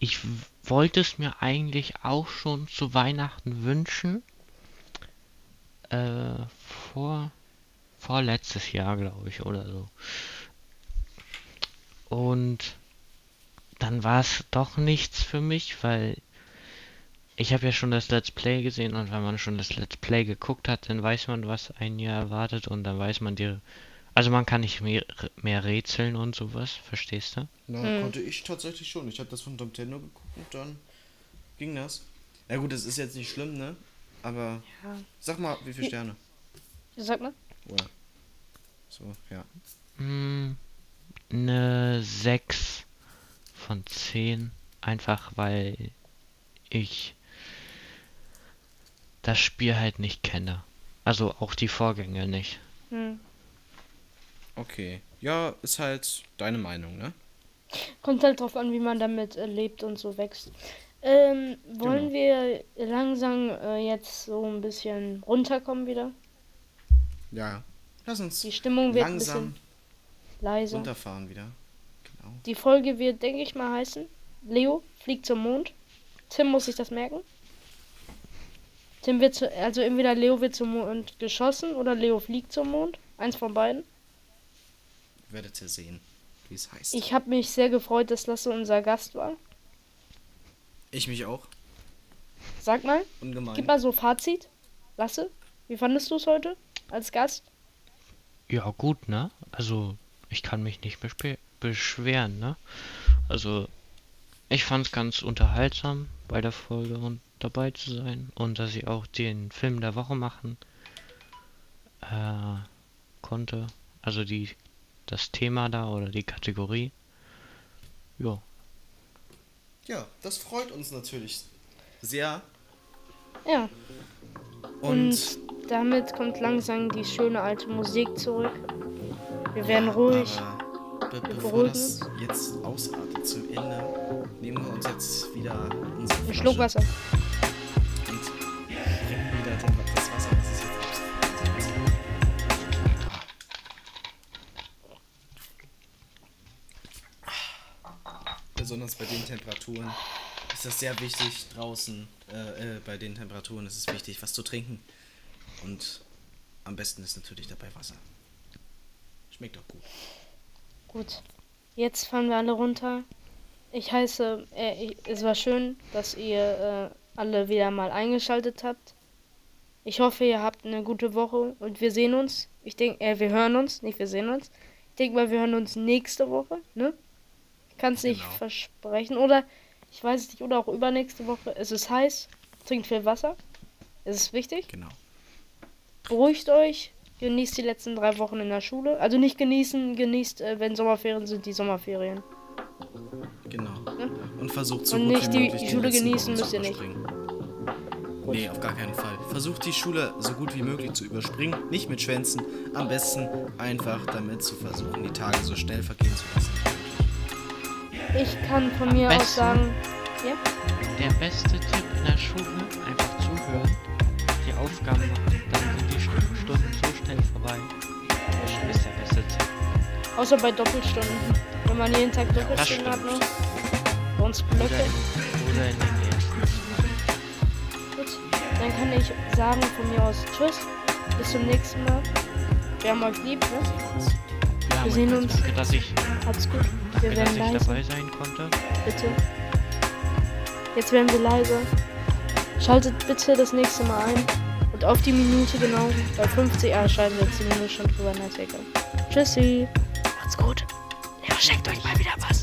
Ich wollte es mir eigentlich auch schon zu Weihnachten wünschen. Äh, vor, vorletztes Jahr, glaube ich, oder so. Und dann war es doch nichts für mich, weil ich habe ja schon das Let's Play gesehen und wenn man schon das Let's Play geguckt hat, dann weiß man, was einen ja erwartet und dann weiß man die. Also man kann nicht mehr, mehr rätseln und sowas, verstehst du? Na, Hm. konnte ich tatsächlich schon. Ich habe das von Zendo geguckt und dann ging das. Ja gut, das ist jetzt nicht schlimm, ne? Aber Ja. sag mal, wie viele Sterne? Sag mal. Oder? So, ja. Hm, eine 6 von 10. Einfach weil ich das Spiel halt nicht kenne. Also auch die Vorgänge nicht. Hm. Okay. Ja, ist halt deine Meinung, ne? Kommt halt drauf an, wie man damit äh, lebt und so wächst. Ähm, wollen Genau. wir langsam äh, jetzt so ein bisschen runterkommen wieder? Ja. Lass uns Die Stimmung wird ein langsam bisschen leiser. runterfahren wieder. Genau. Die Folge wird, denke ich mal, heißen: Leo fliegt zum Mond. Tim muss sich das merken. Tim wird zu, also entweder Leo wird zum Mond geschossen oder Leo fliegt zum Mond. Eins von beiden. Werdet ihr sehen, wie es heißt. Ich habe mich sehr gefreut, dass Lasse unser Gast war. Ich mich auch. Sag mal, Ungemein. gib mal so Fazit. Lasse, wie fandest du es heute als Gast? Ja, gut, ne? Also, ich kann mich nicht bespe- beschweren, ne? Also, ich fand's ganz unterhaltsam bei der Folge und dabei zu sein und dass ich auch den Film der Woche machen äh, konnte. Also die das Thema da oder die Kategorie. Ja. Ja, das freut uns natürlich sehr. Ja, Und, und damit kommt langsam die schöne alte Musik zurück. Wir werden ruhig. Aber be bevor beruhigen das jetzt ausartet zum Ende, nehmen wir uns jetzt wieder unsere Ein Schluck Flasche Wasser. Besonders bei den Temperaturen ist das sehr wichtig draußen. Äh, äh, bei den Temperaturen ist es wichtig, was zu trinken. Und am besten ist natürlich dabei Wasser. Schmeckt auch gut. Gut. Jetzt fahren wir alle runter. Ich heiße, äh, ich, es war schön, dass ihr äh, alle wieder mal eingeschaltet habt. Ich hoffe, ihr habt eine gute Woche und wir sehen uns. Ich denke, äh, wir hören uns, nicht wir sehen uns. Ich denke mal, wir hören uns nächste Woche, ne? Kann es nicht Genau. versprechen. Oder, ich weiß es nicht, oder auch übernächste Woche. Es ist heiß, trinkt viel Wasser. Es ist wichtig. Genau. Beruhigt euch, genießt die letzten drei Wochen in der Schule. Also nicht genießen, genießt, äh, wenn Sommerferien sind, die Sommerferien. Genau. Und versucht so Und gut nicht wie die möglich Schule genießen müsst ihr nicht. überspringen. Nee, auf gar keinen Fall. Versucht die Schule so gut wie möglich zu überspringen, nicht mit Schwänzen. Am besten einfach damit zu versuchen, die Tage so schnell vergehen zu lassen. Ich kann von mir aus sagen, ja, Der beste Tipp in der Schule, einfach zuhören, die Aufgaben machen, dann sind die Stu- Stunden so schnell vorbei. Das ist der beste Tipp. außer bei Doppelstunden. Wenn man jeden Tag Doppelstunden hat, ne? Oder Blöcke. in, oder in den ersten. Gut. Dann kann ich sagen von mir aus Tschüss. Bis zum nächsten Mal. Wir haben euch lieb, ne? Ja, Wir sehen uns. Danke, dass ich, Habt's gut. Wir danke, dass werden ich leise. dabei sein konnte. Bitte. Jetzt werden wir leise. Schaltet bitte das nächste Mal ein. Und auf die Minute genau. Bei 50 ah, schalten wir jetzt die Minute schon drüber. Egal. Tschüssi. Macht's gut. Leo schenkt euch mal wieder was.